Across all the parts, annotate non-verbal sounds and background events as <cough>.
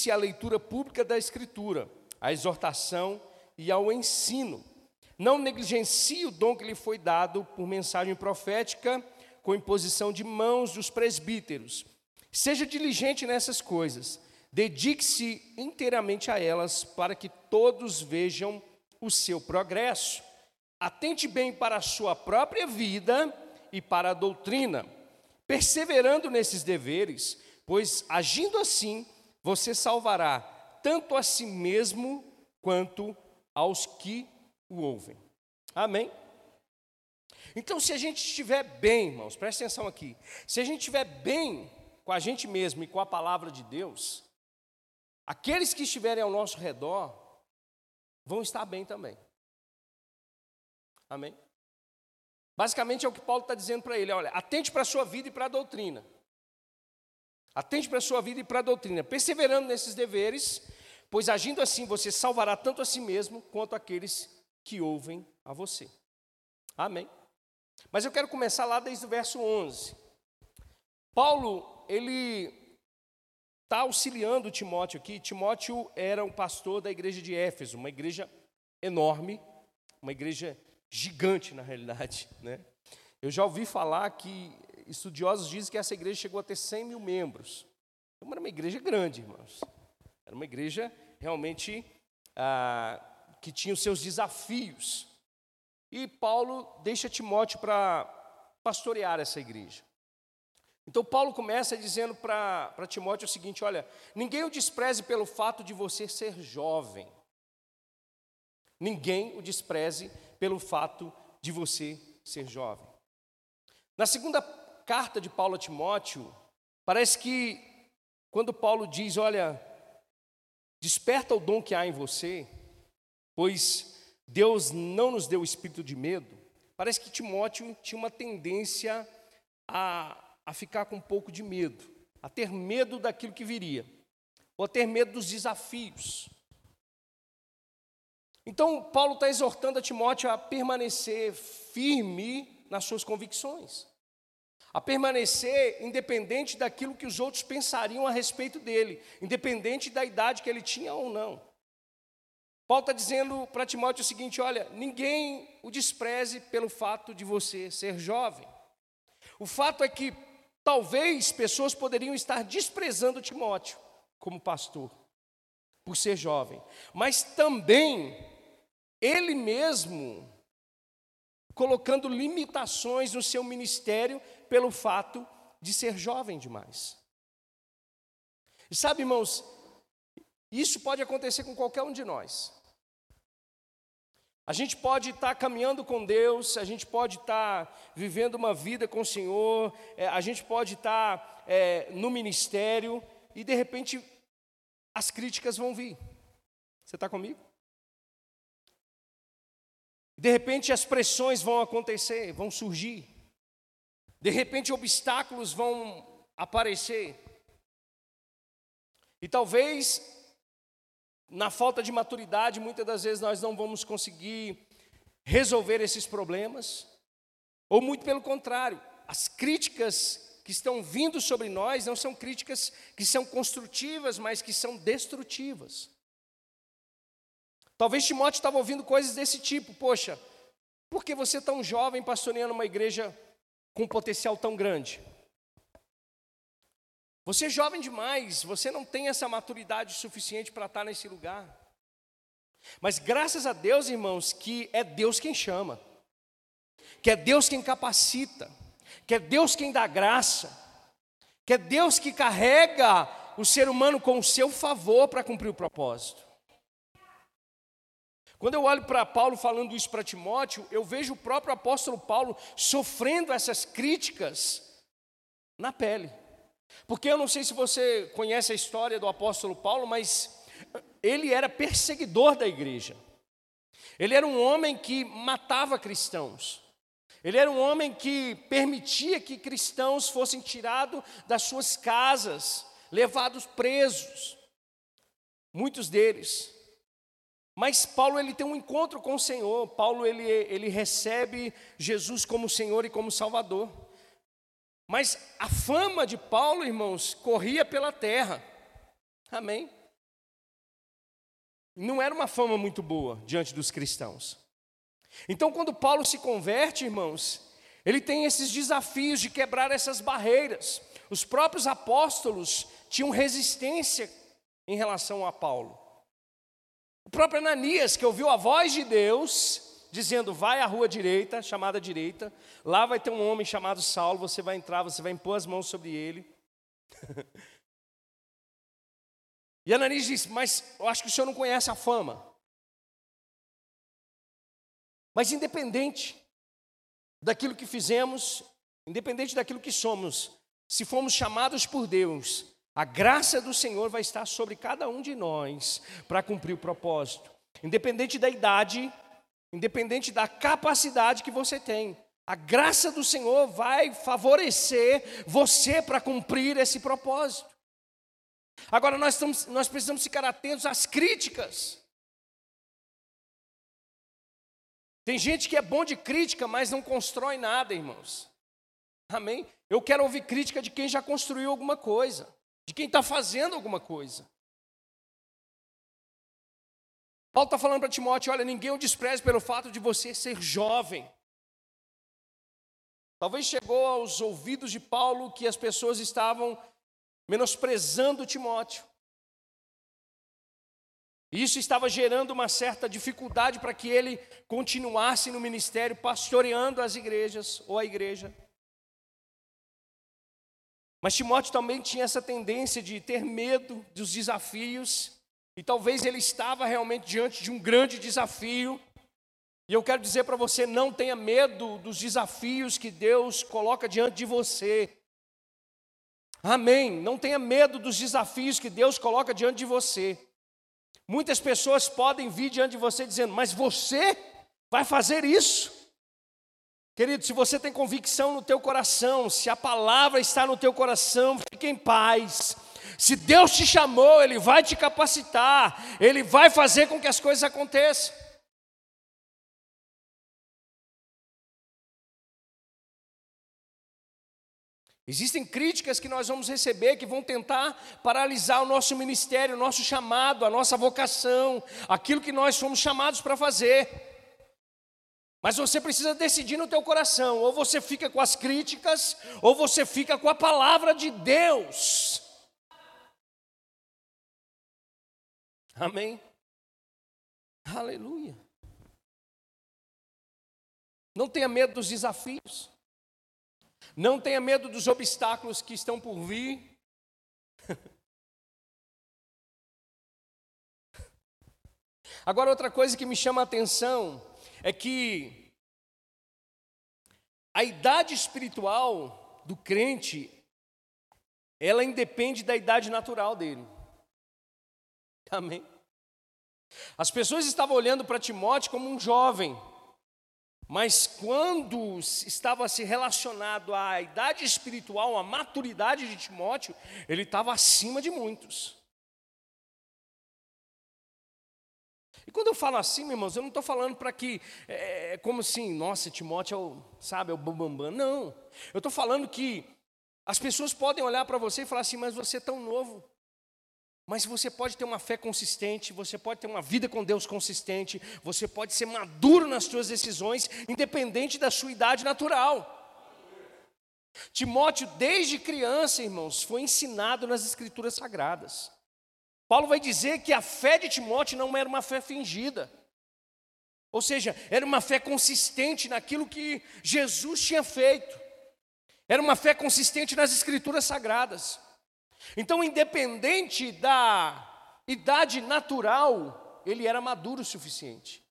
dedique-se à leitura pública da Escritura, à exortação e ao ensino. Não negligencie o dom que lhe foi dado por mensagem profética, com imposição de mãos dos presbíteros. Seja diligente nessas coisas, dedique-se inteiramente a elas, para que todos vejam o seu progresso. Atente bem para a sua própria vida e para a doutrina, perseverando nesses deveres, pois agindo assim, você salvará tanto a si mesmo quanto aos que o ouvem. Amém? Então, se a gente estiver bem, irmãos, presta atenção aqui. Se a gente estiver bem com a gente mesmo e com a palavra de Deus, aqueles que estiverem ao nosso redor vão estar bem também. Amém? Basicamente é o que Paulo está dizendo para ele: olha, atente para a sua vida e para a doutrina. Atente para a sua vida e para a doutrina, perseverando nesses deveres, pois agindo assim você salvará tanto a si mesmo quanto aqueles que ouvem a você. Amém. Mas eu quero começar lá desde o verso 11. Paulo, ele está auxiliando Timóteo aqui. Timóteo era um pastor da igreja de Éfeso, uma igreja enorme, uma igreja gigante na realidade. Né? Eu já ouvi falar que estudiosos dizem que essa igreja chegou a ter 100 mil membros. Então, era uma igreja grande, irmãos. Era uma igreja realmente ah, que tinha os seus desafios. E Paulo deixa Timóteo para pastorear essa igreja. Então, Paulo começa dizendo para Timóteo o seguinte: olha, ninguém o despreze pelo fato de você ser jovem. Ninguém o despreze pelo fato de você ser jovem. Na segunda carta de Paulo a Timóteo, parece que quando Paulo diz: olha, desperta o dom que há em você, pois Deus não nos deu o espírito de medo, parece que Timóteo tinha uma tendência a, a ficar com um pouco de medo, a ter medo daquilo que viria, ou a ter medo dos desafios. Então, Paulo está exortando a Timóteo a permanecer firme nas suas convicções, a permanecer independente daquilo que os outros pensariam a respeito dele, independente da idade que ele tinha ou não. Paulo está dizendo para Timóteo o seguinte: olha, ninguém o despreze pelo fato de você ser jovem. O fato é que talvez pessoas poderiam estar desprezando Timóteo como pastor, por ser jovem, mas também ele mesmo colocando limitações no seu ministério pelo fato de ser jovem demais. E sabe, irmãos, isso pode acontecer com qualquer um de nós. A gente pode estar caminhando com Deus, a gente pode estar vivendo uma vida com o Senhor, é, a gente pode estar é, no ministério e de repente as críticas vão vir. Você está comigo? De repente as pressões vão acontecer, vão surgir. De repente obstáculos vão aparecer. E talvez na falta de maturidade, muitas das vezes nós não vamos conseguir resolver esses problemas, ou muito pelo contrário, as críticas que estão vindo sobre nós não são críticas que são construtivas, mas que são destrutivas. Talvez Timóteo estava ouvindo coisas desse tipo, poxa, por que você é tão jovem pastoreando uma igreja com um potencial tão grande? Você é jovem demais, você não tem essa maturidade suficiente para estar nesse lugar. Mas graças a Deus, irmãos, que é Deus quem chama, que é Deus quem capacita, que é Deus quem dá graça, que é Deus que carrega o ser humano com o seu favor para cumprir o propósito. Quando eu olho para Paulo falando isso para Timóteo, eu vejo o próprio apóstolo Paulo sofrendo essas críticas na pele. Porque eu não sei se você conhece a história do apóstolo Paulo, mas ele era perseguidor da igreja. Ele era um homem que matava cristãos. Ele era um homem que permitia que cristãos fossem tirados das suas casas, levados presos. Muitos deles. Mas Paulo ele tem um encontro com o Senhor. Paulo ele, ele recebe Jesus como Senhor e como Salvador. Mas a fama de Paulo, irmãos, corria pela terra. Amém? não era uma fama muito boa diante dos cristãos. Então, quando Paulo se converte, irmãos, ele tem esses desafios de quebrar essas barreiras. Os próprios apóstolos tinham resistência em relação a Paulo. O próprio Ananias, que ouviu a voz de Deus, dizendo: Vai à rua direita, chamada direita, lá vai ter um homem chamado Saulo, você vai entrar, você vai impor as mãos sobre ele. <laughs> e Ananias disse: Mas eu acho que o senhor não conhece a fama. Mas independente daquilo que fizemos, independente daquilo que somos, se fomos chamados por Deus, a graça do Senhor vai estar sobre cada um de nós para cumprir o propósito. Independente da idade, independente da capacidade que você tem, a graça do Senhor vai favorecer você para cumprir esse propósito. Agora, nós, estamos, nós precisamos ficar atentos às críticas. Tem gente que é bom de crítica, mas não constrói nada, irmãos. Amém? Eu quero ouvir crítica de quem já construiu alguma coisa, de quem está fazendo alguma coisa. Paulo está falando para Timóteo: olha, ninguém o despreze pelo fato de você ser jovem. Talvez chegou aos ouvidos de Paulo que as pessoas estavam menosprezando Timóteo. Isso estava gerando uma certa dificuldade para que ele continuasse no ministério, pastoreando as igrejas ou a igreja. Mas Timóteo também tinha essa tendência de ter medo dos desafios, e talvez ele estava realmente diante de um grande desafio. E eu quero dizer para você: não tenha medo dos desafios que Deus coloca diante de você. Amém. Não tenha medo dos desafios que Deus coloca diante de você. Muitas pessoas podem vir diante de você dizendo, mas você vai fazer isso? Querido, se você tem convicção no teu coração, se a palavra está no teu coração, fique em paz. Se Deus te chamou, Ele vai te capacitar, Ele vai fazer com que as coisas aconteçam. Existem críticas que nós vamos receber que vão tentar paralisar o nosso ministério, o nosso chamado, a nossa vocação, aquilo que nós fomos chamados para fazer. Mas você precisa decidir no teu coração, ou você fica com as críticas, ou você fica com a palavra de Deus. Amém. Aleluia. Não tenha medo dos desafios. Não tenha medo dos obstáculos que estão por vir. <laughs> Agora, outra coisa que me chama a atenção é que a idade espiritual do crente, ela independe da idade natural dele. <laughs> Amém? As pessoas estavam olhando para Timóteo como um jovem, mas quando estava se relacionado à idade espiritual, à maturidade de Timóteo, ele estava acima de muitos. E quando eu falo assim, meus irmãos, eu não estou falando para que, é, é, como assim, nossa, Timóteo é o, sabe, é o bambambam. Bam, bam. Não. Eu estou falando que as pessoas podem olhar para você e falar assim, mas você é tão novo. Mas você pode ter uma fé consistente, você pode ter uma vida com Deus consistente, você pode ser maduro nas suas decisões, independente da sua idade natural. Timóteo, desde criança, irmãos, foi ensinado nas Escrituras Sagradas. Paulo vai dizer que a fé de Timóteo não era uma fé fingida, ou seja, era uma fé consistente naquilo que Jesus tinha feito, era uma fé consistente nas Escrituras Sagradas. Então, independente da idade natural, ele era maduro o suficiente.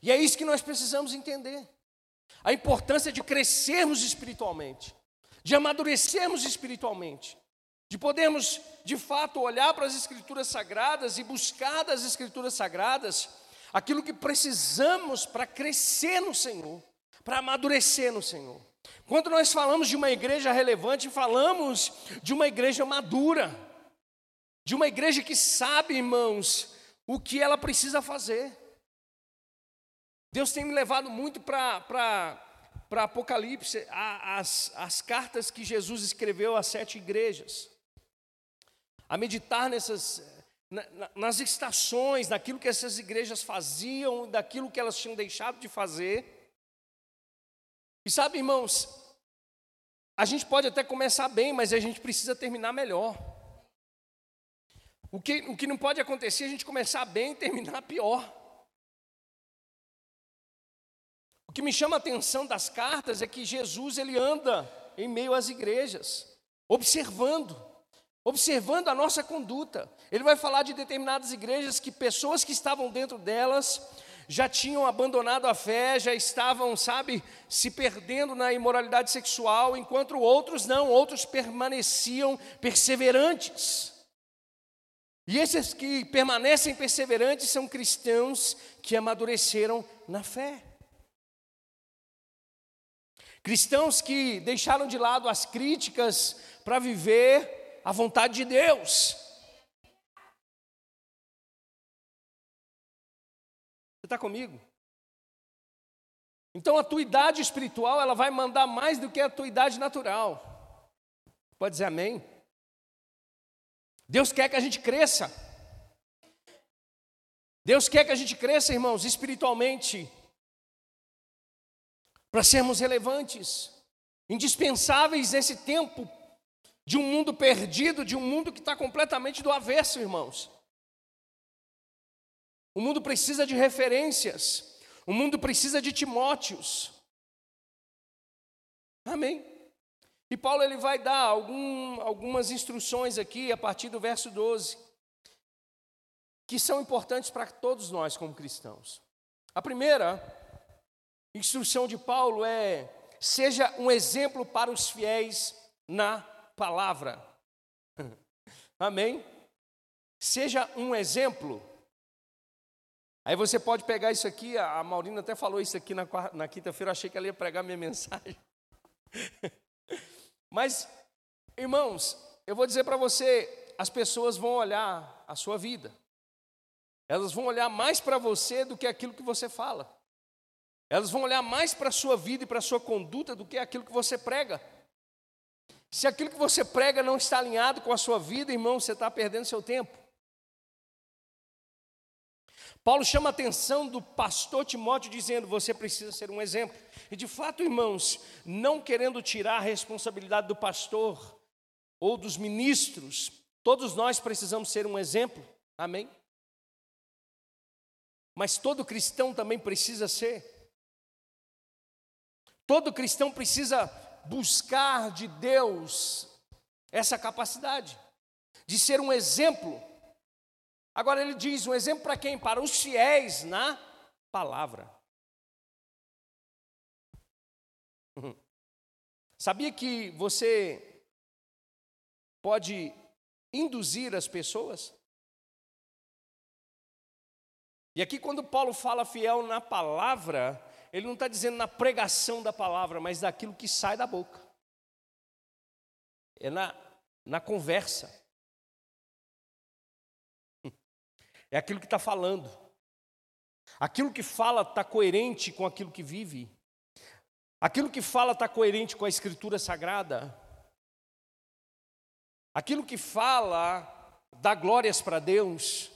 E é isso que nós precisamos entender. A importância de crescermos espiritualmente, de amadurecermos espiritualmente, de podermos, de fato, olhar para as Escrituras Sagradas e buscar das Escrituras Sagradas aquilo que precisamos para crescer no Senhor, para amadurecer no Senhor. Quando nós falamos de uma igreja relevante, falamos de uma igreja madura, de uma igreja que sabe, irmãos, o que ela precisa fazer. Deus tem me levado muito para Apocalipse, as, as cartas que Jesus escreveu às sete igrejas, a meditar nessas, nas estações, naquilo que essas igrejas faziam, daquilo que elas tinham deixado de fazer. E sabe, irmãos, a gente pode até começar bem, mas a gente precisa terminar melhor. O que, o que não pode acontecer é a gente começar bem e terminar pior. O que me chama a atenção das cartas é que Jesus ele anda em meio às igrejas, observando, observando a nossa conduta. Ele vai falar de determinadas igrejas que pessoas que estavam dentro delas já tinham abandonado a fé, já estavam, sabe, se perdendo na imoralidade sexual, enquanto outros não, outros permaneciam perseverantes. E esses que permanecem perseverantes são cristãos que amadureceram na fé. Cristãos que deixaram de lado as críticas para viver a vontade de Deus. Você está comigo? Então a tua idade espiritual ela vai mandar mais do que a tua idade natural. Pode dizer amém? Deus quer que a gente cresça. Deus quer que a gente cresça, irmãos, espiritualmente, para sermos relevantes, indispensáveis nesse tempo de um mundo perdido, de um mundo que está completamente do avesso, irmãos. O mundo precisa de referências, o mundo precisa de Timóteos. Amém. E Paulo ele vai dar algum, algumas instruções aqui a partir do verso 12, que são importantes para todos nós como cristãos. A primeira instrução de Paulo é: seja um exemplo para os fiéis na palavra. <laughs> Amém? Seja um exemplo. Aí você pode pegar isso aqui, a Maurina até falou isso aqui na, na quinta-feira, achei que ela ia pregar minha <laughs> mensagem. <laughs> Mas, irmãos, eu vou dizer para você: as pessoas vão olhar a sua vida, elas vão olhar mais para você do que aquilo que você fala, elas vão olhar mais para a sua vida e para a sua conduta do que aquilo que você prega. Se aquilo que você prega não está alinhado com a sua vida, irmão, você está perdendo seu tempo. Paulo chama a atenção do pastor Timóteo dizendo: você precisa ser um exemplo. E de fato, irmãos, não querendo tirar a responsabilidade do pastor ou dos ministros, todos nós precisamos ser um exemplo, amém? Mas todo cristão também precisa ser. Todo cristão precisa buscar de Deus essa capacidade de ser um exemplo. Agora ele diz: um exemplo para quem? Para os fiéis na palavra. Sabia que você pode induzir as pessoas? E aqui, quando Paulo fala fiel na palavra, ele não está dizendo na pregação da palavra, mas daquilo que sai da boca. É na, na conversa. <laughs> É aquilo que está falando. Aquilo que fala está coerente com aquilo que vive. Aquilo que fala está coerente com a Escritura Sagrada. Aquilo que fala dá glórias para Deus.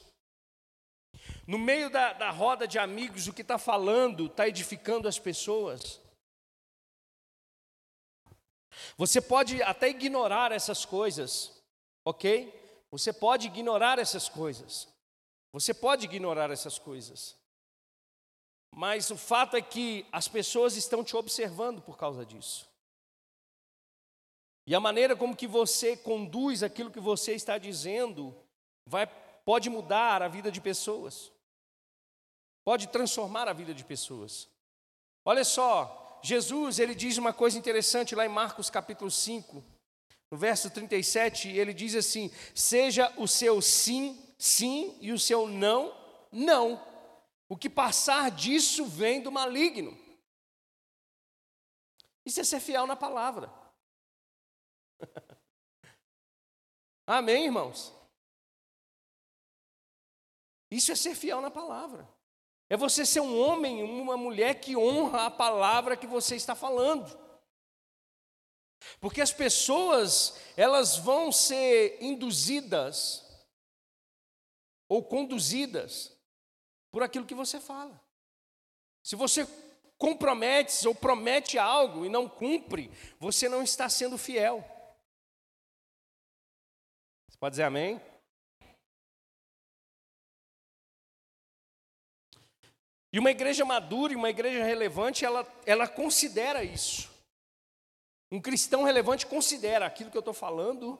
No meio da, da roda de amigos, o que está falando está edificando as pessoas. Você pode até ignorar essas coisas, ok? Você pode ignorar essas coisas. Você pode ignorar essas coisas. Mas o fato é que as pessoas estão te observando por causa disso. E a maneira como que você conduz aquilo que você está dizendo vai pode mudar a vida de pessoas. Pode transformar a vida de pessoas. Olha só, Jesus, ele diz uma coisa interessante lá em Marcos capítulo 5, no verso 37, ele diz assim: "Seja o seu sim, sim e o seu não, não". O que passar disso vem do maligno. Isso é ser fiel na palavra. <laughs> Amém, irmãos? Isso é ser fiel na palavra. É você ser um homem, uma mulher que honra a palavra que você está falando. Porque as pessoas, elas vão ser induzidas ou conduzidas por aquilo que você fala. Se você compromete ou promete algo e não cumpre, você não está sendo fiel. Você pode dizer amém? E uma igreja madura e uma igreja relevante, ela, ela considera isso. Um cristão relevante considera aquilo que eu estou falando,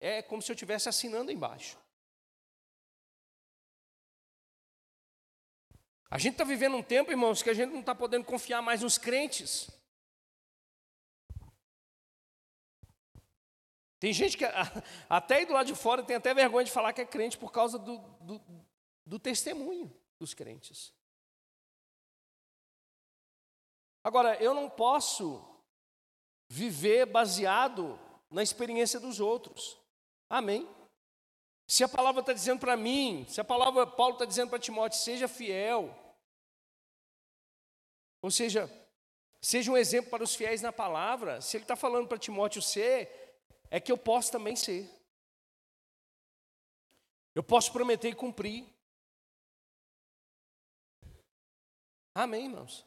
é como se eu estivesse assinando embaixo. A gente está vivendo um tempo, irmãos, que a gente não está podendo confiar mais nos crentes. Tem gente que até aí do lado de fora tem até vergonha de falar que é crente por causa do, do, do testemunho dos crentes. Agora, eu não posso viver baseado na experiência dos outros. Amém? Se a palavra está dizendo para mim, se a palavra Paulo está dizendo para Timóteo, seja fiel. Ou seja, seja um exemplo para os fiéis na palavra. Se ele está falando para Timóteo ser, é que eu posso também ser. Eu posso prometer e cumprir. Amém, irmãos?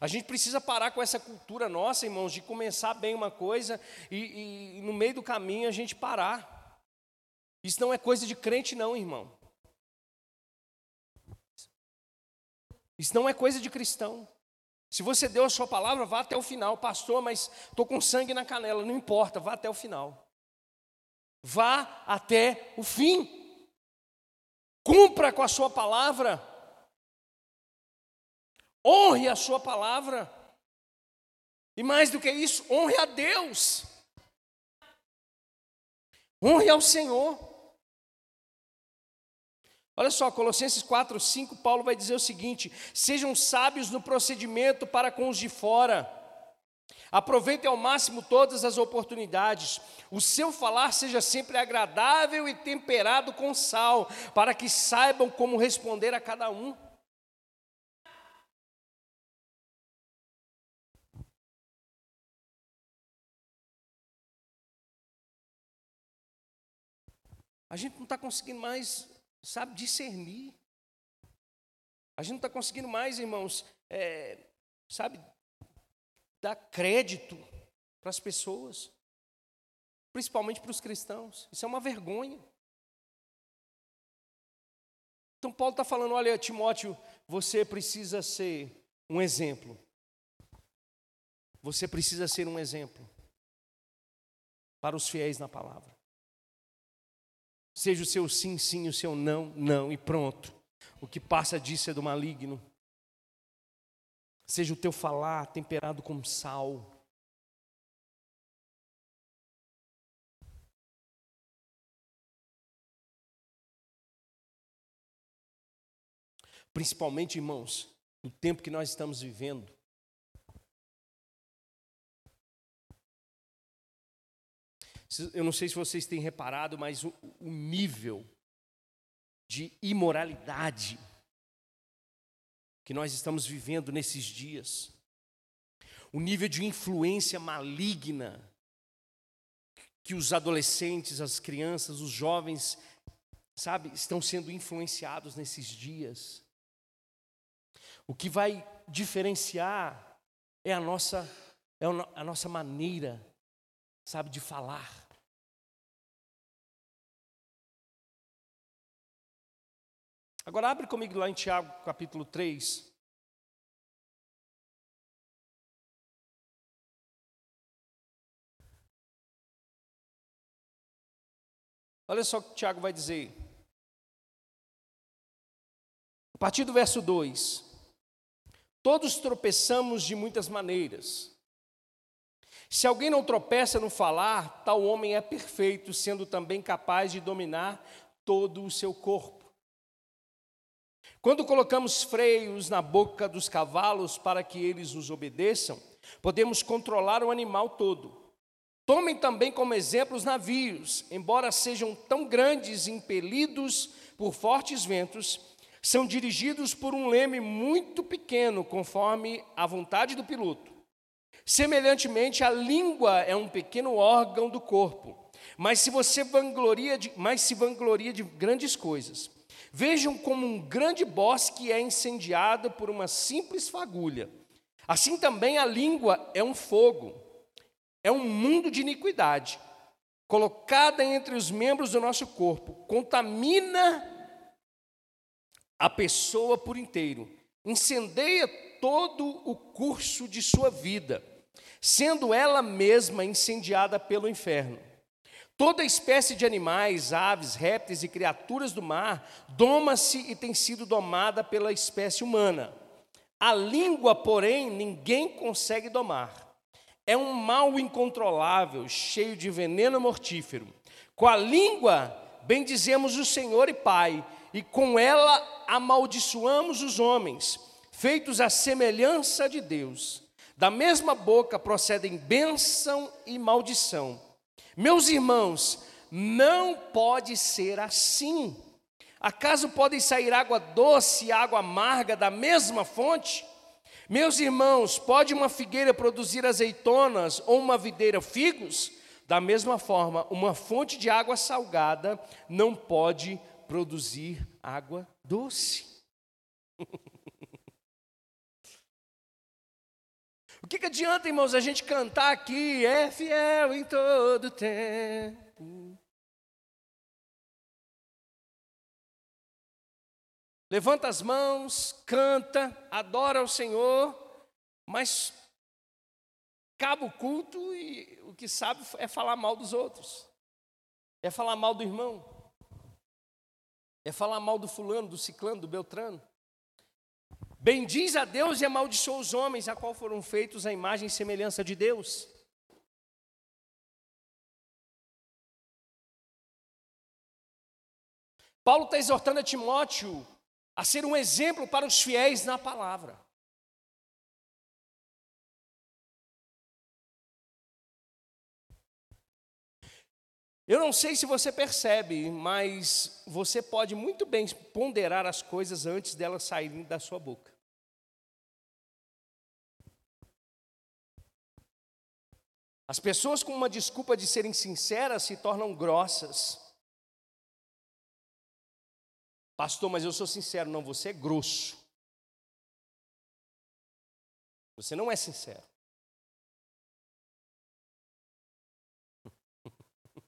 A gente precisa parar com essa cultura nossa, irmãos, de começar bem uma coisa e, e no meio do caminho a gente parar. Isso não é coisa de crente, não, irmão. Isso não é coisa de cristão. Se você deu a sua palavra, vá até o final. Pastor, mas estou com sangue na canela. Não importa, vá até o final. Vá até o fim. Cumpra com a sua palavra. Honre a sua palavra. E mais do que isso, honre a Deus. Honre ao Senhor. Olha só, Colossenses 4, 5, Paulo vai dizer o seguinte: sejam sábios no procedimento para com os de fora. Aproveitem ao máximo todas as oportunidades. O seu falar seja sempre agradável e temperado com sal, para que saibam como responder a cada um. A gente não está conseguindo mais sabe discernir. A gente não está conseguindo mais, irmãos, é, sabe, dar crédito para as pessoas, principalmente para os cristãos. Isso é uma vergonha. Então, Paulo está falando: olha, Timóteo, você precisa ser um exemplo. Você precisa ser um exemplo para os fiéis na palavra. Seja o seu sim, sim, o seu não, não, e pronto. O que passa disso é do maligno. Seja o teu falar temperado com sal. Principalmente, irmãos, no tempo que nós estamos vivendo, Eu não sei se vocês têm reparado, mas o, o nível de imoralidade que nós estamos vivendo nesses dias, o nível de influência maligna que os adolescentes, as crianças, os jovens, sabe, estão sendo influenciados nesses dias. O que vai diferenciar é a nossa, é a nossa maneira sabe, de falar. Agora abre comigo lá em Tiago, capítulo 3. Olha só o que Tiago vai dizer. A partir do verso 2: Todos tropeçamos de muitas maneiras. Se alguém não tropeça no falar, tal homem é perfeito, sendo também capaz de dominar todo o seu corpo. Quando colocamos freios na boca dos cavalos para que eles nos obedeçam, podemos controlar o animal todo. Tomem também como exemplo os navios, embora sejam tão grandes e impelidos por fortes ventos, são dirigidos por um leme muito pequeno, conforme a vontade do piloto. Semelhantemente, a língua é um pequeno órgão do corpo, mas se você vangloria de, mas se vangloria de grandes coisas. Vejam como um grande bosque é incendiado por uma simples fagulha. Assim também a língua é um fogo, é um mundo de iniquidade, colocada entre os membros do nosso corpo, contamina a pessoa por inteiro, incendeia todo o curso de sua vida, sendo ela mesma incendiada pelo inferno. Toda espécie de animais, aves, répteis e criaturas do mar doma-se e tem sido domada pela espécie humana. A língua, porém, ninguém consegue domar. É um mal incontrolável, cheio de veneno mortífero. Com a língua bendizemos o Senhor e Pai, e com ela amaldiçoamos os homens, feitos à semelhança de Deus. Da mesma boca procedem bênção e maldição. Meus irmãos, não pode ser assim. Acaso podem sair água doce e água amarga da mesma fonte? Meus irmãos, pode uma figueira produzir azeitonas ou uma videira figos? Da mesma forma, uma fonte de água salgada não pode produzir água doce. <laughs> O que, que adianta, irmãos, a gente cantar aqui, é fiel em todo tempo. Levanta as mãos, canta, adora o Senhor, mas acaba o culto e o que sabe é falar mal dos outros, é falar mal do irmão, é falar mal do fulano, do ciclano, do beltrano. Bendiz a Deus e amaldiçoa os homens, a qual foram feitos a imagem e semelhança de Deus. Paulo está exortando a Timóteo a ser um exemplo para os fiéis na palavra. Eu não sei se você percebe, mas você pode muito bem ponderar as coisas antes delas saírem da sua boca. As pessoas com uma desculpa de serem sinceras se tornam grossas. Pastor, mas eu sou sincero, não, você é grosso. Você não é sincero. <laughs>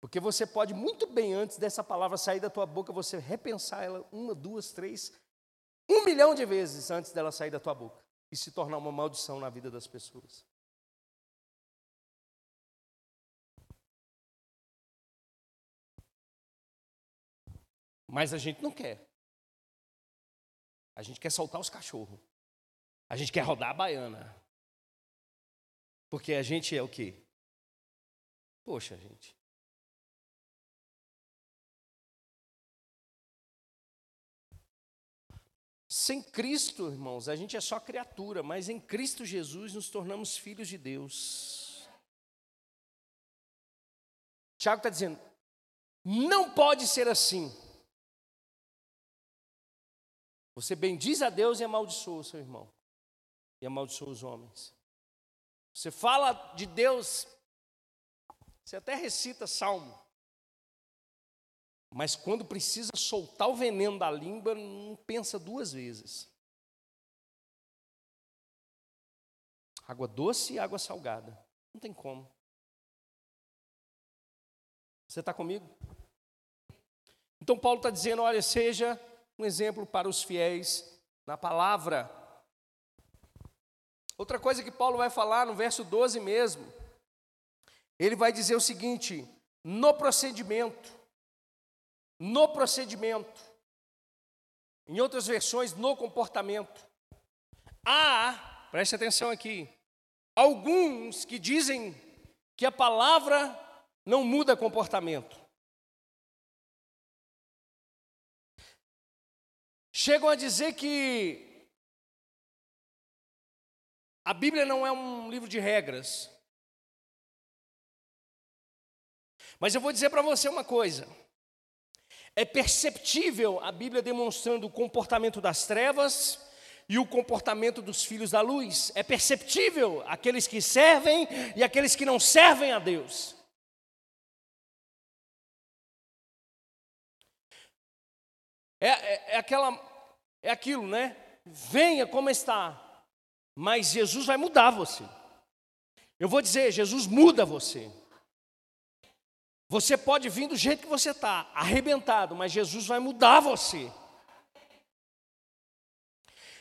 Porque você pode muito bem, antes dessa palavra sair da tua boca, você repensar ela uma, duas, três, um milhão de vezes antes dela sair da tua boca e se tornar uma maldição na vida das pessoas. Mas a gente não quer. A gente quer soltar os cachorros. A gente quer rodar a baiana. Porque a gente é o quê? Poxa, gente. Sem Cristo, irmãos, a gente é só criatura, mas em Cristo Jesus nos tornamos filhos de Deus. Tiago está dizendo: não pode ser assim. Você bendiz a Deus e amaldiçoa o seu irmão, e amaldiçoa os homens. Você fala de Deus, você até recita salmo, mas quando precisa soltar o veneno da língua, não pensa duas vezes. Água doce e água salgada. Não tem como. Você está comigo? Então, Paulo está dizendo: olha, seja um exemplo para os fiéis na palavra. Outra coisa que Paulo vai falar no verso 12 mesmo, ele vai dizer o seguinte: no procedimento, no procedimento. Em outras versões, no comportamento. Há, preste atenção aqui, alguns que dizem que a palavra não muda comportamento. chegam a dizer que a Bíblia não é um livro de regras. Mas eu vou dizer para você uma coisa. É perceptível a Bíblia demonstrando o comportamento das trevas e o comportamento dos filhos da luz. É perceptível aqueles que servem e aqueles que não servem a Deus. É, é, é aquela é aquilo, né? Venha como está, mas Jesus vai mudar você. Eu vou dizer, Jesus muda você. Você pode vir do jeito que você está, arrebentado, mas Jesus vai mudar você.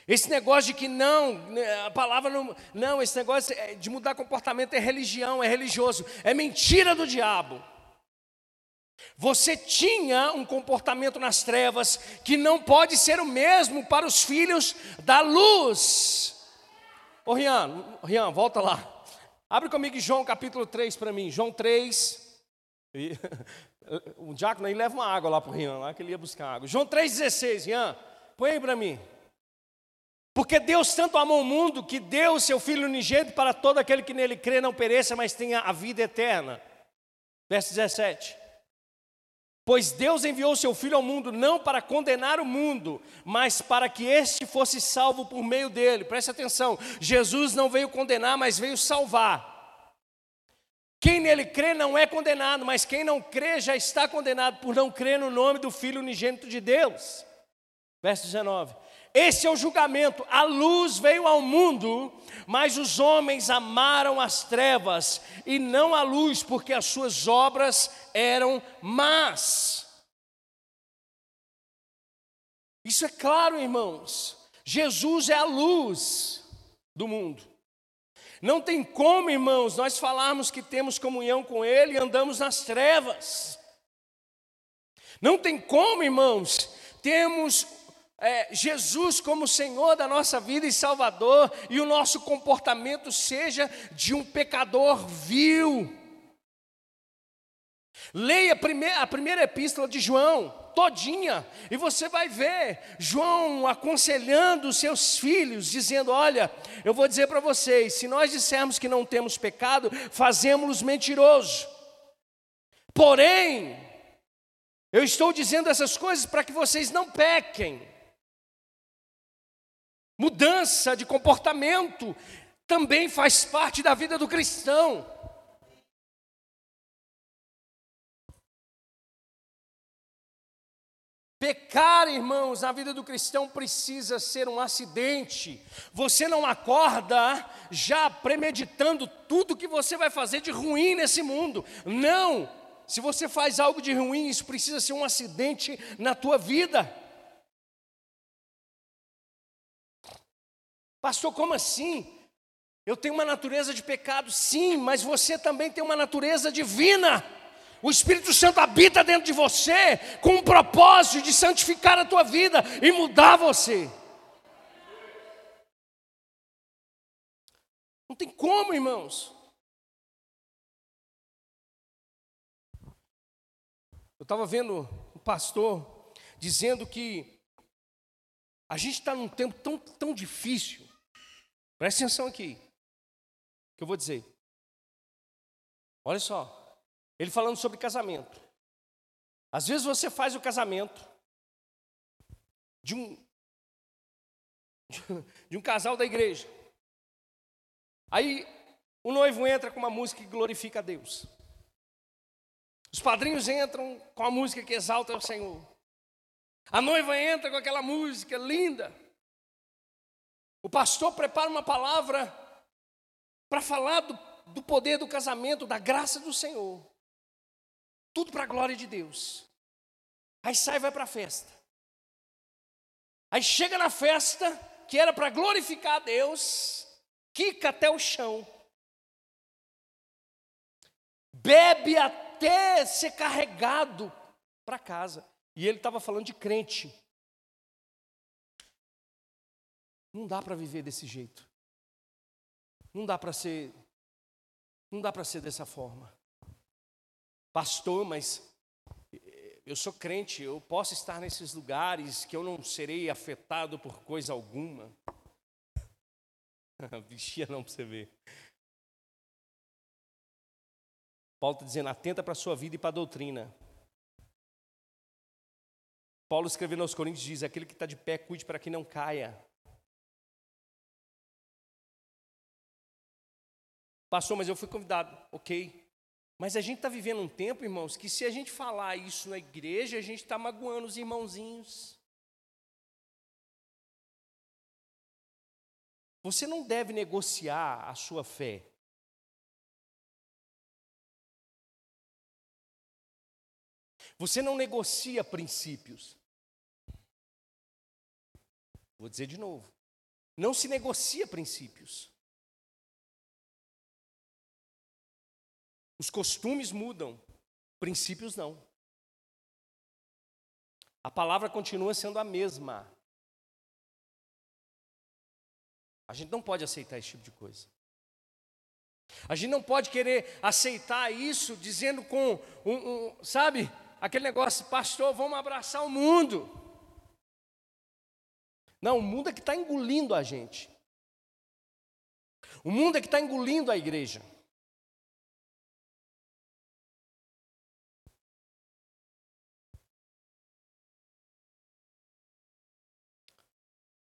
Esse negócio de que não, né, a palavra não, não, esse negócio de mudar comportamento é religião, é religioso, é mentira do diabo. Você tinha um comportamento nas trevas que não pode ser o mesmo para os filhos da luz. Ô Rian, Rian, volta lá. Abre comigo João capítulo 3 para mim. João 3. E, <laughs> o diácono aí leva uma água lá para o Rian, lá que ele ia buscar água. João 3,16, Rian, põe aí para mim. Porque Deus tanto amou o mundo que deu o seu Filho unigênito para todo aquele que nele crê não pereça, mas tenha a vida eterna. Verso 17. Pois Deus enviou seu Filho ao mundo não para condenar o mundo, mas para que este fosse salvo por meio dele. Preste atenção: Jesus não veio condenar, mas veio salvar. Quem nele crê não é condenado, mas quem não crê já está condenado por não crer no nome do Filho unigênito de Deus. Verso 19. Esse é o julgamento. A luz veio ao mundo, mas os homens amaram as trevas e não a luz, porque as suas obras eram más. Isso é claro, irmãos. Jesus é a luz do mundo. Não tem como, irmãos, nós falarmos que temos comunhão com Ele e andamos nas trevas. Não tem como, irmãos, temos é, Jesus como Senhor da nossa vida e Salvador, e o nosso comportamento seja de um pecador vil. Leia a primeira, a primeira epístola de João, todinha, e você vai ver João aconselhando os seus filhos, dizendo: Olha, eu vou dizer para vocês, se nós dissermos que não temos pecado, fazemos-los mentirosos. Porém, eu estou dizendo essas coisas para que vocês não pequem. Mudança de comportamento também faz parte da vida do cristão. Pecar, irmãos, na vida do cristão precisa ser um acidente. Você não acorda já premeditando tudo que você vai fazer de ruim nesse mundo. Não! Se você faz algo de ruim, isso precisa ser um acidente na tua vida. Pastor, como assim? Eu tenho uma natureza de pecado, sim, mas você também tem uma natureza divina. O Espírito Santo habita dentro de você com o propósito de santificar a tua vida e mudar você. Não tem como, irmãos. Eu estava vendo um pastor dizendo que a gente está num tempo tão, tão difícil Preste atenção aqui, que eu vou dizer. Olha só, ele falando sobre casamento. Às vezes você faz o casamento de um, <laughs> de um casal da igreja. Aí o noivo entra com uma música que glorifica a Deus. Os padrinhos entram com a música que exalta o Senhor. A noiva entra com aquela música linda. O pastor prepara uma palavra para falar do, do poder do casamento, da graça do Senhor. Tudo para a glória de Deus. Aí sai e vai para a festa. Aí chega na festa, que era para glorificar a Deus, quica até o chão. Bebe até ser carregado para casa. E ele estava falando de crente. Não dá para viver desse jeito. Não dá para ser não dá para ser dessa forma. Pastor, mas eu sou crente, eu posso estar nesses lugares que eu não serei afetado por coisa alguma. <laughs> Bichinha não para você ver. Paulo está dizendo, atenta para a sua vida e para a doutrina. Paulo escrevendo aos Coríntios diz, aquele que está de pé, cuide para que não caia. Pastor, mas eu fui convidado. Ok. Mas a gente está vivendo um tempo, irmãos, que se a gente falar isso na igreja, a gente está magoando os irmãozinhos. Você não deve negociar a sua fé. Você não negocia princípios. Vou dizer de novo. Não se negocia princípios. Os costumes mudam, princípios não. A palavra continua sendo a mesma. A gente não pode aceitar esse tipo de coisa. A gente não pode querer aceitar isso dizendo com um, um sabe, aquele negócio, pastor, vamos abraçar o mundo. Não, o mundo é que está engolindo a gente. O mundo é que está engolindo a igreja.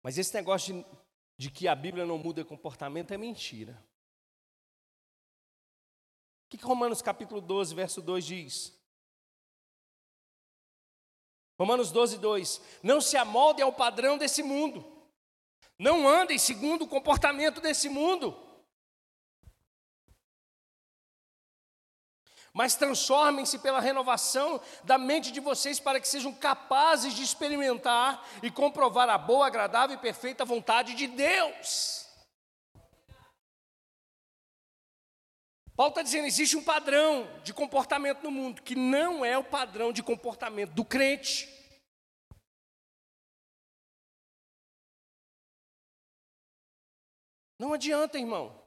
Mas esse negócio de, de que a Bíblia não muda comportamento é mentira. O que, que Romanos capítulo 12, verso 2 diz? Romanos 12, 2: Não se amoldem ao padrão desse mundo, não andem segundo o comportamento desse mundo, mas transformem-se pela renovação da mente de vocês para que sejam capazes de experimentar e comprovar a boa, agradável e perfeita vontade de Deus. Paulo está dizendo: existe um padrão de comportamento no mundo que não é o padrão de comportamento do crente. Não adianta, irmão.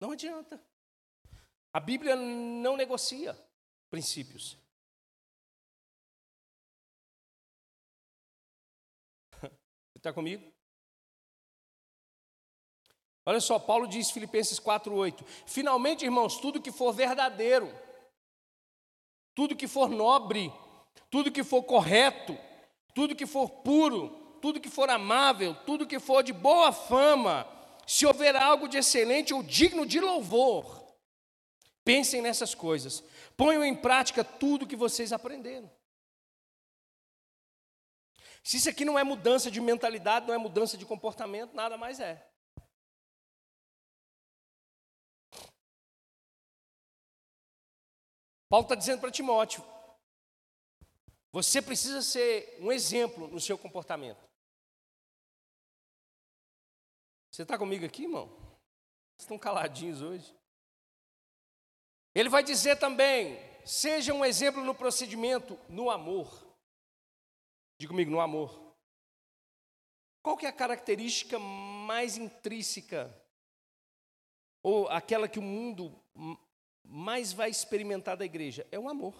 Não adianta. A Bíblia não negocia princípios. Está <laughs> comigo? Olha só, Paulo diz, Filipenses 4,8: Finalmente, irmãos, tudo que for verdadeiro, tudo que for nobre, tudo que for correto, tudo que for puro, tudo que for amável, tudo que for de boa fama, se houver algo de excelente ou digno de louvor, pensem nessas coisas, ponham em prática tudo que vocês aprenderam. Se isso aqui não é mudança de mentalidade, não é mudança de comportamento, nada mais é. Paulo está dizendo para Timóteo: você precisa ser um exemplo no seu comportamento. Você está comigo aqui, irmão? Vocês estão caladinhos hoje. Ele vai dizer também: seja um exemplo no procedimento, no amor. Diga comigo, no amor. Qual que é a característica mais intrínseca? Ou aquela que o mundo mais vai experimentar da igreja? É o amor.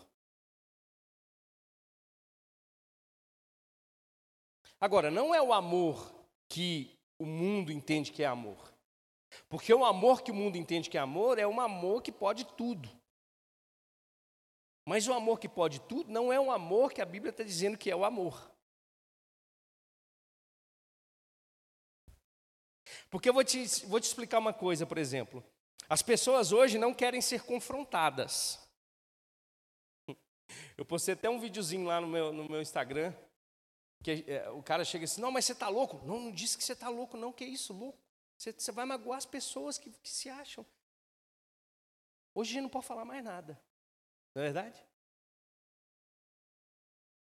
Agora, não é o amor que o mundo entende que é amor. Porque o amor que o mundo entende que é amor é um amor que pode tudo. Mas o amor que pode tudo não é um amor que a Bíblia está dizendo que é o amor. Porque eu vou te, vou te explicar uma coisa, por exemplo. As pessoas hoje não querem ser confrontadas. Eu postei até um videozinho lá no meu, no meu Instagram, que é, o cara chega assim, não, mas você está louco? Não, não disse que você está louco, não, que é isso, louco? Você, você vai magoar as pessoas que, que se acham. Hoje a gente não pode falar mais nada, não é verdade?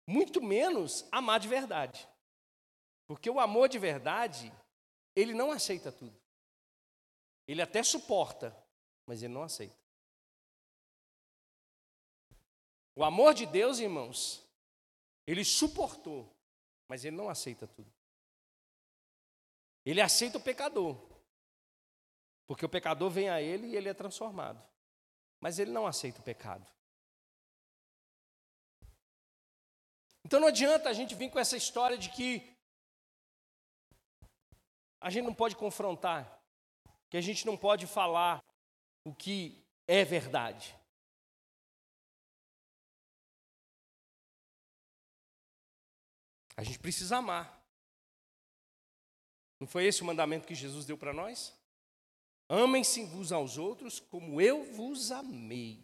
Muito menos amar de verdade. Porque o amor de verdade, ele não aceita tudo. Ele até suporta, mas ele não aceita. O amor de Deus, irmãos, ele suportou, mas ele não aceita tudo. Ele aceita o pecador, porque o pecador vem a ele e ele é transformado, mas ele não aceita o pecado. Então não adianta a gente vir com essa história de que a gente não pode confrontar que a gente não pode falar o que é verdade. A gente precisa amar. Não foi esse o mandamento que Jesus deu para nós? Amem-se uns aos outros como eu vos amei.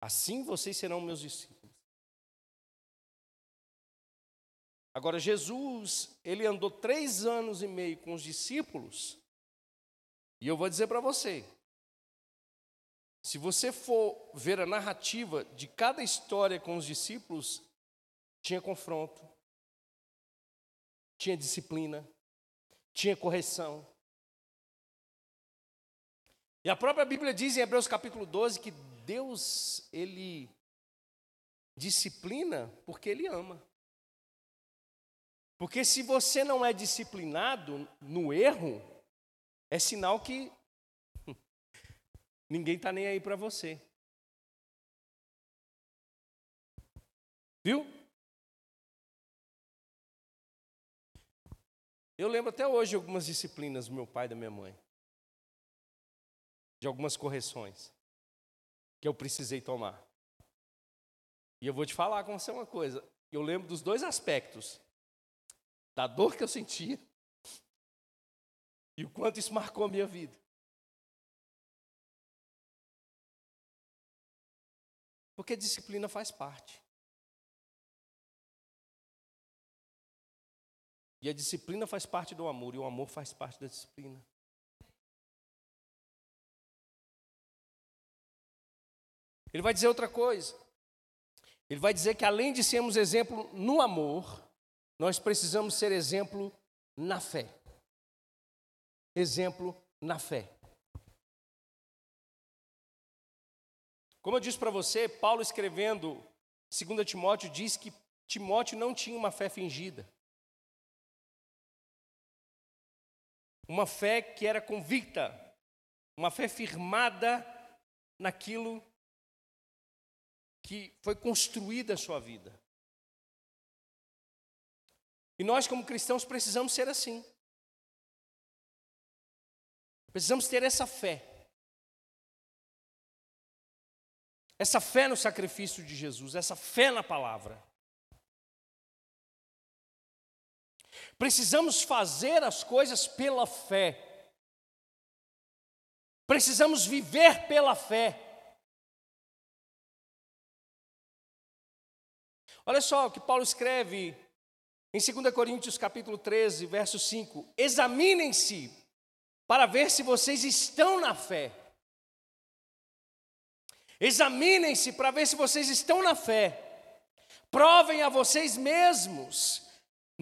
Assim vocês serão meus discípulos. Agora, Jesus, ele andou três anos e meio com os discípulos, e eu vou dizer para você: se você for ver a narrativa de cada história com os discípulos, tinha confronto, tinha disciplina, tinha correção. E a própria Bíblia diz em Hebreus capítulo 12 que Deus, ele disciplina porque ele ama. Porque se você não é disciplinado no erro, é sinal que <laughs> ninguém está nem aí para você. Viu? Eu lembro até hoje algumas disciplinas do meu pai e da minha mãe. De algumas correções que eu precisei tomar. E eu vou te falar com você uma coisa. Eu lembro dos dois aspectos. Da dor que eu sentia e o quanto isso marcou a minha vida. Porque disciplina faz parte. E a disciplina faz parte do amor, e o amor faz parte da disciplina. Ele vai dizer outra coisa. Ele vai dizer que além de sermos exemplo no amor, nós precisamos ser exemplo na fé. Exemplo na fé. Como eu disse para você, Paulo escrevendo 2 Timóteo diz que Timóteo não tinha uma fé fingida. Uma fé que era convicta, uma fé firmada naquilo que foi construída a sua vida. E nós, como cristãos, precisamos ser assim. Precisamos ter essa fé. Essa fé no sacrifício de Jesus, essa fé na palavra. Precisamos fazer as coisas pela fé. Precisamos viver pela fé. Olha só o que Paulo escreve em 2 Coríntios capítulo 13, verso 5: Examinem-se para ver se vocês estão na fé. Examinem-se para ver se vocês estão na fé. Provem a vocês mesmos.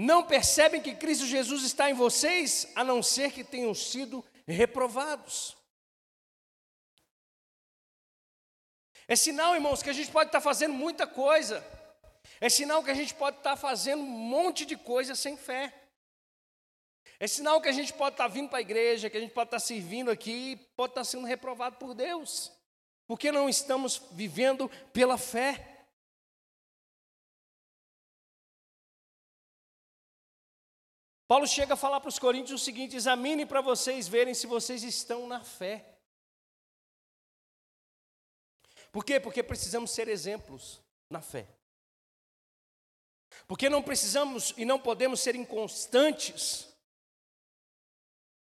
Não percebem que Cristo Jesus está em vocês, a não ser que tenham sido reprovados. É sinal, irmãos, que a gente pode estar fazendo muita coisa. É sinal que a gente pode estar fazendo um monte de coisa sem fé. É sinal que a gente pode estar vindo para a igreja, que a gente pode estar servindo aqui, pode estar sendo reprovado por Deus. Porque não estamos vivendo pela fé. Paulo chega a falar para os coríntios o seguinte: examine para vocês verem se vocês estão na fé. Por quê? Porque precisamos ser exemplos na fé. Porque não precisamos e não podemos ser inconstantes.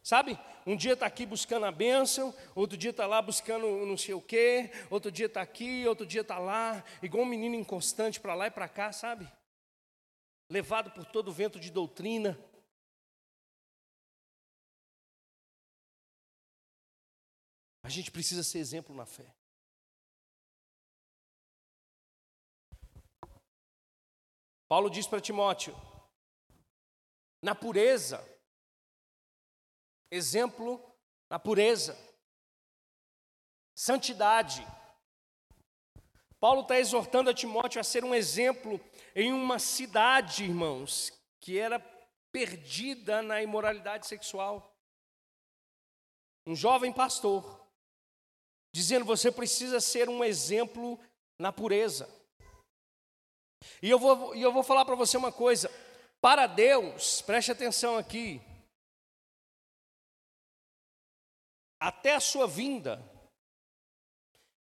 Sabe? Um dia está aqui buscando a bênção, outro dia está lá buscando não sei o quê, outro dia está aqui, outro dia está lá, igual um menino inconstante para lá e para cá, sabe? Levado por todo o vento de doutrina. A gente precisa ser exemplo na fé. Paulo diz para Timóteo: na pureza, exemplo na pureza, santidade. Paulo está exortando a Timóteo a ser um exemplo em uma cidade, irmãos, que era perdida na imoralidade sexual. Um jovem pastor, dizendo: você precisa ser um exemplo na pureza. E eu vou, eu vou falar para você uma coisa: para Deus, preste atenção aqui, até a sua vinda,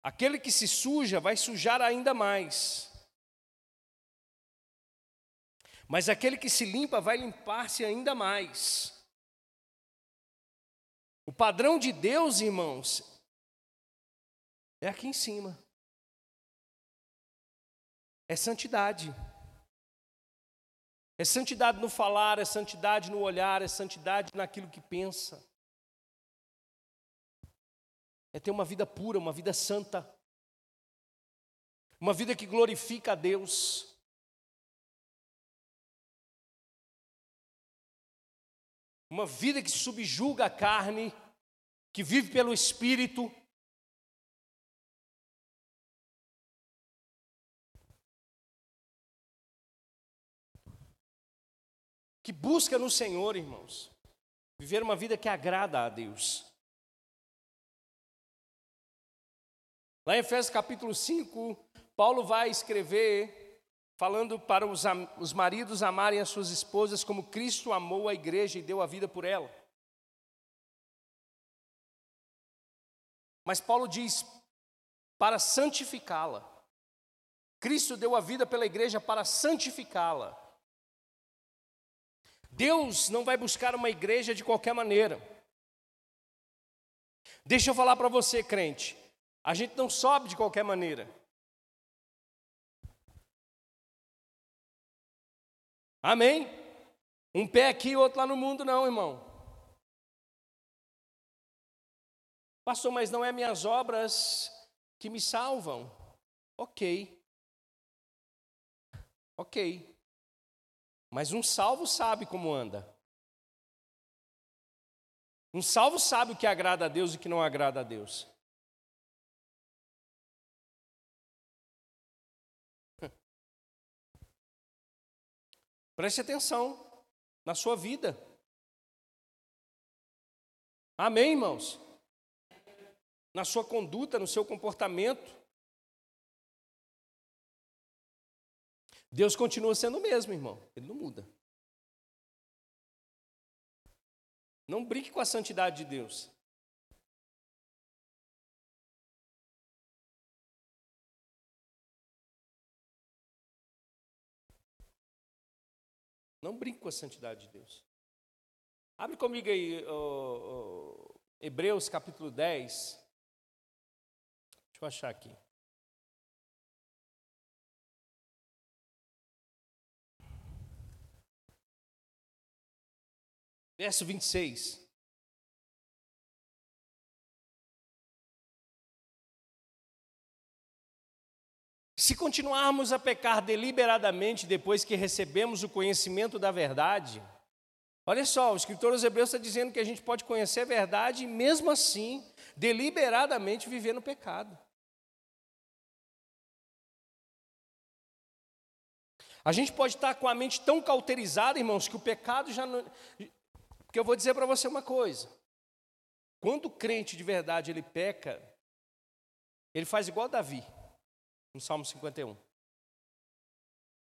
aquele que se suja vai sujar ainda mais. Mas aquele que se limpa vai limpar-se ainda mais. O padrão de Deus, irmãos, é aqui em cima é santidade, É santidade no falar, é santidade no olhar, é santidade naquilo que pensa. É ter uma vida pura, uma vida santa. Uma vida que glorifica a Deus. Uma vida que subjuga a carne, que vive pelo Espírito. Que busca no Senhor, irmãos, viver uma vida que agrada a Deus. Lá em Efésios capítulo 5, Paulo vai escrever, falando para os, os maridos amarem as suas esposas como Cristo amou a igreja e deu a vida por ela. Mas Paulo diz: para santificá-la. Cristo deu a vida pela igreja para santificá-la. Deus não vai buscar uma igreja de qualquer maneira. Deixa eu falar para você, crente, a gente não sobe de qualquer maneira. Amém? Um pé aqui e outro lá no mundo, não, irmão. Pastor, mas não é minhas obras que me salvam. Ok. Ok. Mas um salvo sabe como anda. Um salvo sabe o que agrada a Deus e o que não agrada a Deus. <laughs> Preste atenção na sua vida. Amém, irmãos? Na sua conduta, no seu comportamento. Deus continua sendo o mesmo, irmão. Ele não muda. Não brinque com a santidade de Deus. Não brinque com a santidade de Deus. Abre comigo aí, oh, oh, Hebreus capítulo 10. Deixa eu achar aqui. Verso 26. Se continuarmos a pecar deliberadamente depois que recebemos o conhecimento da verdade, olha só, o escritor aos Hebreus está dizendo que a gente pode conhecer a verdade e, mesmo assim, deliberadamente viver no pecado. A gente pode estar com a mente tão cauterizada, irmãos, que o pecado já não, porque eu vou dizer para você uma coisa: quando o crente de verdade ele peca, ele faz igual Davi, no Salmo 51.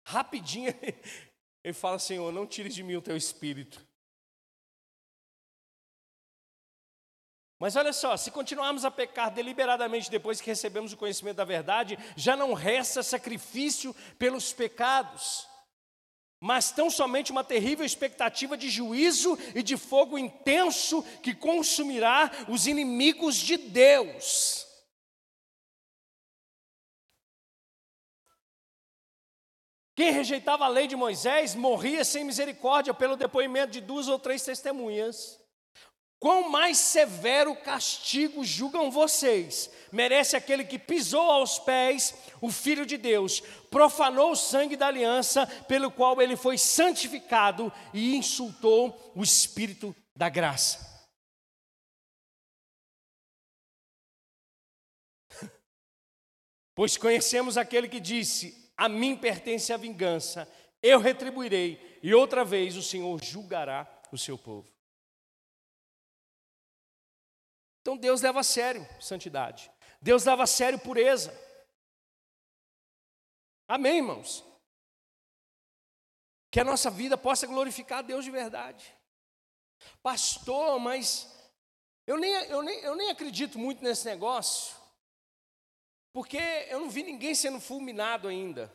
Rapidinho <laughs> ele fala: Senhor, não tire de mim o teu espírito. Mas olha só, se continuarmos a pecar deliberadamente depois que recebemos o conhecimento da verdade, já não resta sacrifício pelos pecados mas tão somente uma terrível expectativa de juízo e de fogo intenso que consumirá os inimigos de Deus. Quem rejeitava a lei de Moisés morria sem misericórdia pelo depoimento de duas ou três testemunhas. Quão mais severo castigo julgam vocês? Merece aquele que pisou aos pés o Filho de Deus, profanou o sangue da aliança, pelo qual ele foi santificado e insultou o Espírito da graça. Pois conhecemos aquele que disse: A mim pertence a vingança, eu retribuirei, e outra vez o Senhor julgará o seu povo. Então Deus leva a sério santidade. Deus leva a sério pureza. Amém, irmãos? Que a nossa vida possa glorificar a Deus de verdade. Pastor, mas eu nem, eu, nem, eu nem acredito muito nesse negócio, porque eu não vi ninguém sendo fulminado ainda,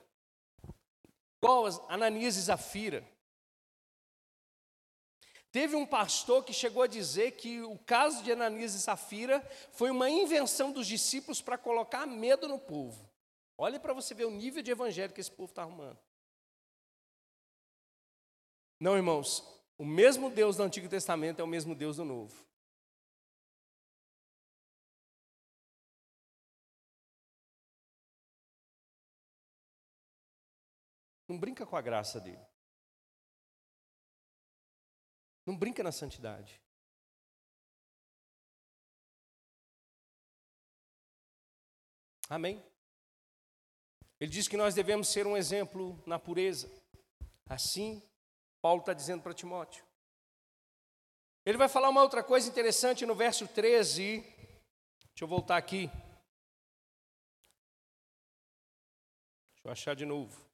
igual Ananias e Zafira. Teve um pastor que chegou a dizer que o caso de Ananias e Safira foi uma invenção dos discípulos para colocar medo no povo. Olhe para você ver o nível de evangelho que esse povo está arrumando. Não, irmãos, o mesmo Deus do Antigo Testamento é o mesmo Deus do Novo. Não brinca com a graça dele. Não brinca na santidade. Amém? Ele diz que nós devemos ser um exemplo na pureza. Assim, Paulo está dizendo para Timóteo. Ele vai falar uma outra coisa interessante no verso 13. Deixa eu voltar aqui. Deixa eu achar de novo.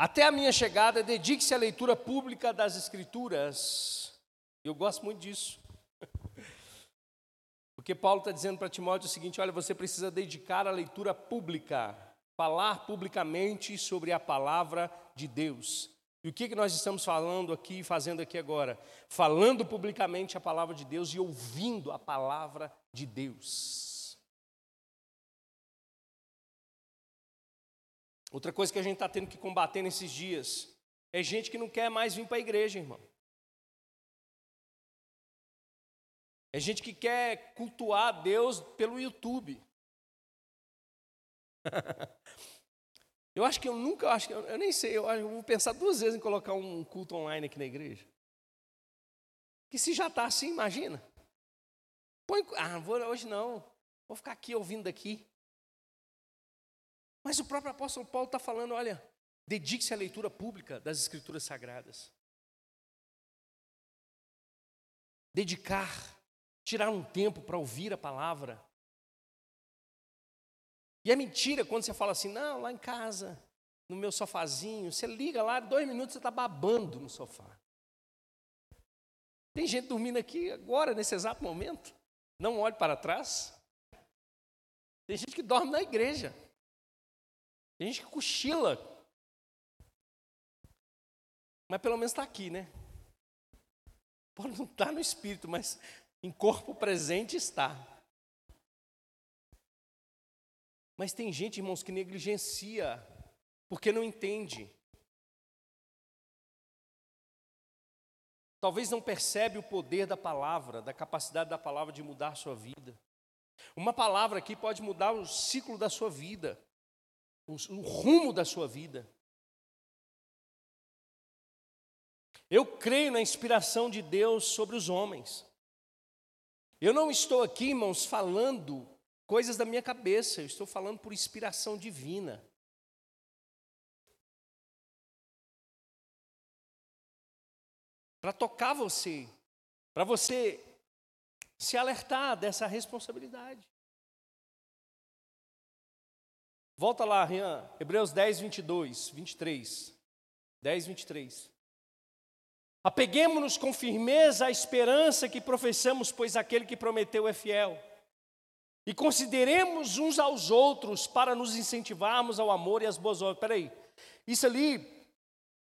Até a minha chegada, dedique-se à leitura pública das Escrituras. Eu gosto muito disso. <laughs> Porque Paulo está dizendo para Timóteo o seguinte: olha, você precisa dedicar a leitura pública, falar publicamente sobre a palavra de Deus. E o que, que nós estamos falando aqui, fazendo aqui agora? Falando publicamente a palavra de Deus e ouvindo a palavra de Deus. Outra coisa que a gente está tendo que combater nesses dias é gente que não quer mais vir para a igreja, irmão. É gente que quer cultuar Deus pelo YouTube. <laughs> eu acho que eu nunca, eu acho que eu, eu nem sei, eu, eu, vou pensar duas vezes em colocar um culto online aqui na igreja. Que se já está assim, imagina. Põe, ah, vou, hoje não, vou ficar aqui ouvindo daqui. Mas o próprio apóstolo Paulo está falando: olha, dedique-se à leitura pública das Escrituras Sagradas. Dedicar, tirar um tempo para ouvir a palavra. E é mentira quando você fala assim, não, lá em casa, no meu sofazinho, você liga lá, dois minutos você está babando no sofá. Tem gente dormindo aqui agora, nesse exato momento. Não olhe para trás. Tem gente que dorme na igreja. Tem gente que cochila. Mas pelo menos está aqui, né? Pode não estar tá no espírito, mas em corpo presente está. Mas tem gente, irmãos, que negligencia, porque não entende. Talvez não percebe o poder da palavra, da capacidade da palavra de mudar a sua vida. Uma palavra aqui pode mudar o ciclo da sua vida o, rumo da sua vida. Eu creio na inspiração de Deus sobre os homens. Eu não estou aqui, irmãos, falando coisas da minha cabeça, eu estou falando por inspiração divina. Para tocar você, para você se alertar dessa responsabilidade. Volta lá, Rian, Hebreus 10, 22, 23. 10, 23. Apeguemos-nos com firmeza à esperança que professamos, pois aquele que prometeu é fiel. E consideremos uns aos outros para nos incentivarmos ao amor e às boas obras. Espera aí, isso ali,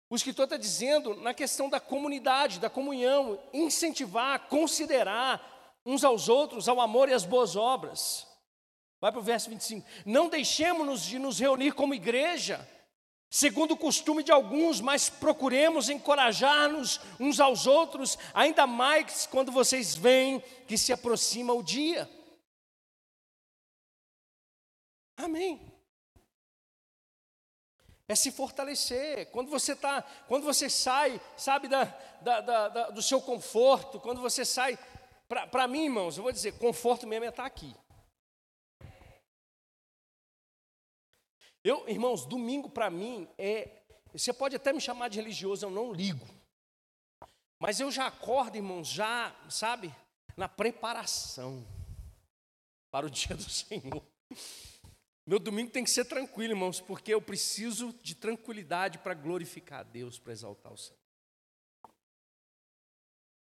o escritor está dizendo na questão da comunidade, da comunhão, incentivar, considerar uns aos outros ao amor e às boas obras. Vai para o verso 25. Não deixemos-nos de nos reunir como igreja, segundo o costume de alguns, mas procuremos encorajar-nos uns aos outros, ainda mais quando vocês veem que se aproxima o dia. Amém. É se fortalecer. Quando você tá, quando você sai, sabe, da, da, da, do seu conforto, quando você sai. Para mim, irmãos, eu vou dizer, conforto mesmo é estar aqui. Eu, irmãos, domingo para mim é. Você pode até me chamar de religioso, eu não ligo. Mas eu já acordo, irmãos, já, sabe, na preparação para o <laughs> dia do Senhor. Meu domingo tem que ser tranquilo, irmãos, porque eu preciso de tranquilidade para glorificar a Deus, para exaltar o Senhor.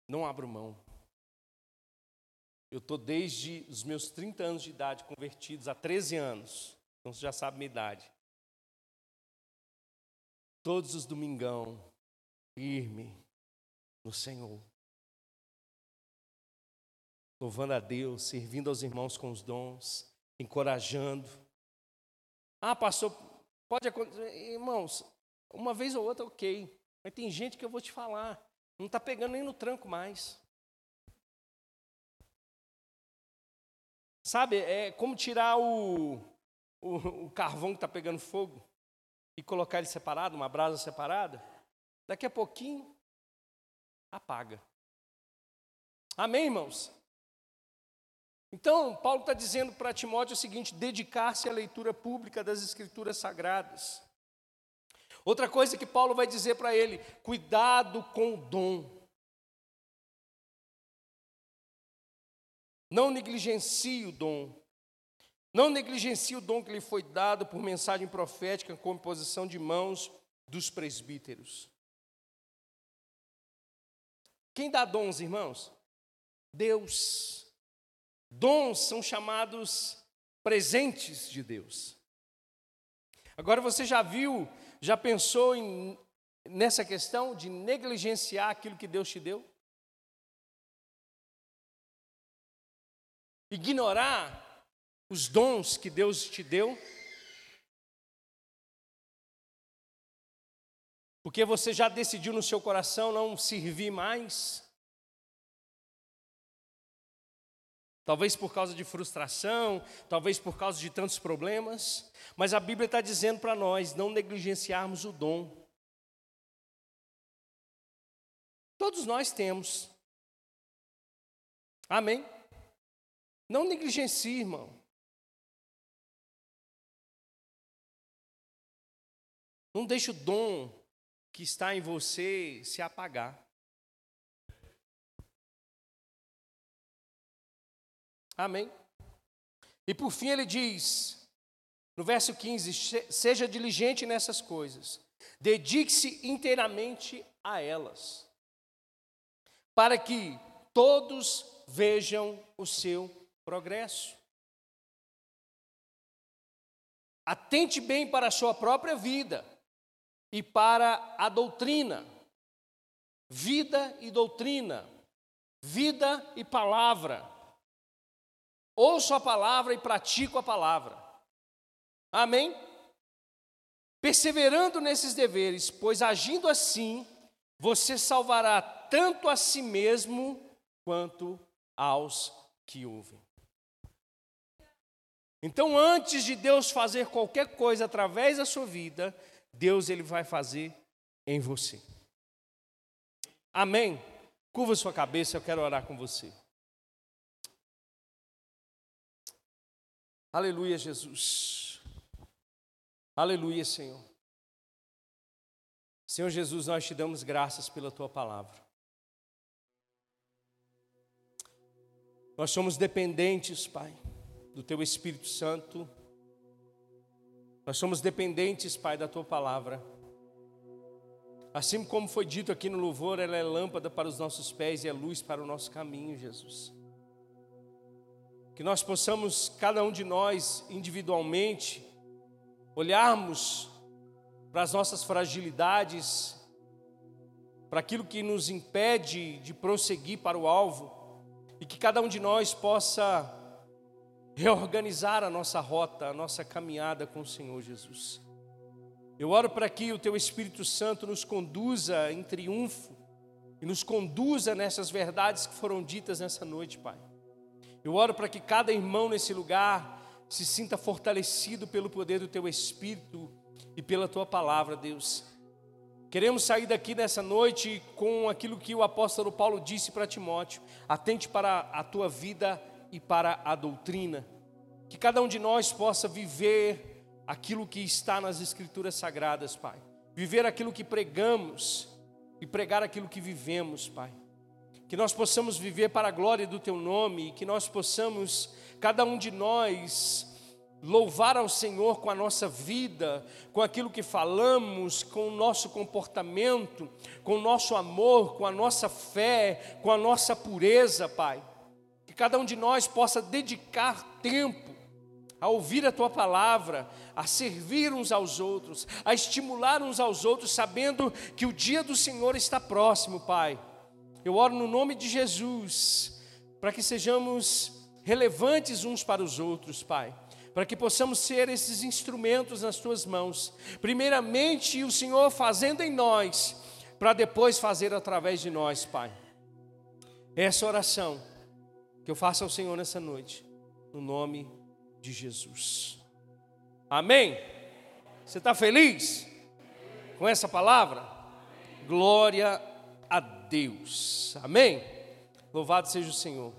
Não abro mão. Eu estou desde os meus 30 anos de idade convertidos, há 13 anos. Então você já sabe minha idade. Todos os domingão, firme no Senhor. Louvando a Deus, servindo aos irmãos com os dons, encorajando. Ah, pastor, Pode acontecer, irmãos, uma vez ou outra, ok. Mas tem gente que eu vou te falar, não está pegando nem no tranco mais. Sabe, é como tirar o, o, o carvão que está pegando fogo e colocar ele separado, uma brasa separada. Daqui a pouquinho, apaga. Amém, irmãos? Então, Paulo está dizendo para Timóteo o seguinte: dedicar-se à leitura pública das Escrituras Sagradas. Outra coisa que Paulo vai dizer para ele: cuidado com o dom. Não negligencie o dom. Não negligencie o dom que lhe foi dado por mensagem profética com imposição de mãos dos presbíteros. Quem dá dons, irmãos? Deus. Dons são chamados presentes de Deus. Agora você já viu, já pensou em, nessa questão de negligenciar aquilo que Deus te deu? Ignorar os dons que Deus te deu? Porque você já decidiu no seu coração não servir mais? Talvez por causa de frustração, talvez por causa de tantos problemas, mas a Bíblia está dizendo para nós não negligenciarmos o dom. Todos nós temos. Amém? Não negligencie, irmão. Não deixe o dom que está em você se apagar. Amém? E por fim ele diz, no verso 15: Seja diligente nessas coisas, dedique-se inteiramente a elas, para que todos vejam o seu progresso. Atente bem para a sua própria vida e para a doutrina. Vida e doutrina, vida e palavra. Ouço a palavra e pratico a palavra. Amém? Perseverando nesses deveres, pois agindo assim, você salvará tanto a si mesmo quanto aos que ouvem. Então, antes de Deus fazer qualquer coisa através da sua vida, Deus ele vai fazer em você. Amém? Curva sua cabeça, eu quero orar com você. Aleluia, Jesus. Aleluia, Senhor. Senhor Jesus, nós te damos graças pela tua palavra. Nós somos dependentes, Pai, do teu Espírito Santo. Nós somos dependentes, Pai, da tua palavra. Assim como foi dito aqui no louvor, ela é lâmpada para os nossos pés e é luz para o nosso caminho, Jesus que nós possamos, cada um de nós individualmente, olharmos para as nossas fragilidades, para aquilo que nos impede de prosseguir para o alvo, e que cada um de nós possa reorganizar a nossa rota, a nossa caminhada com o Senhor Jesus. Eu oro para que o Teu Espírito Santo nos conduza em triunfo e nos conduza nessas verdades que foram ditas nessa noite, Pai. Eu oro para que cada irmão nesse lugar se sinta fortalecido pelo poder do teu Espírito e pela tua palavra, Deus. Queremos sair daqui nessa noite com aquilo que o apóstolo Paulo disse para Timóteo: atente para a tua vida e para a doutrina. Que cada um de nós possa viver aquilo que está nas Escrituras Sagradas, Pai. Viver aquilo que pregamos e pregar aquilo que vivemos, Pai que nós possamos viver para a glória do Teu nome, e que nós possamos, cada um de nós, louvar ao Senhor com a nossa vida, com aquilo que falamos, com o nosso comportamento, com o nosso amor, com a nossa fé, com a nossa pureza, Pai. Cada um de nós possa dedicar tempo a ouvir a tua palavra, a servir uns aos outros, a estimular uns aos outros, sabendo que o dia do Senhor está próximo, Pai eu oro no nome de Jesus, para que sejamos relevantes uns para os outros, Pai. para que possamos ser esses instrumentos nas tuas mãos. Primeiramente, o Senhor fazendo em nós, para depois fazer através de nós, Pai. Essa oração que eu faço ao Senhor nessa noite, no nome de Jesus. Amém? Você está feliz com essa palavra? Glória a Deus. Amém? Louvado seja o Senhor.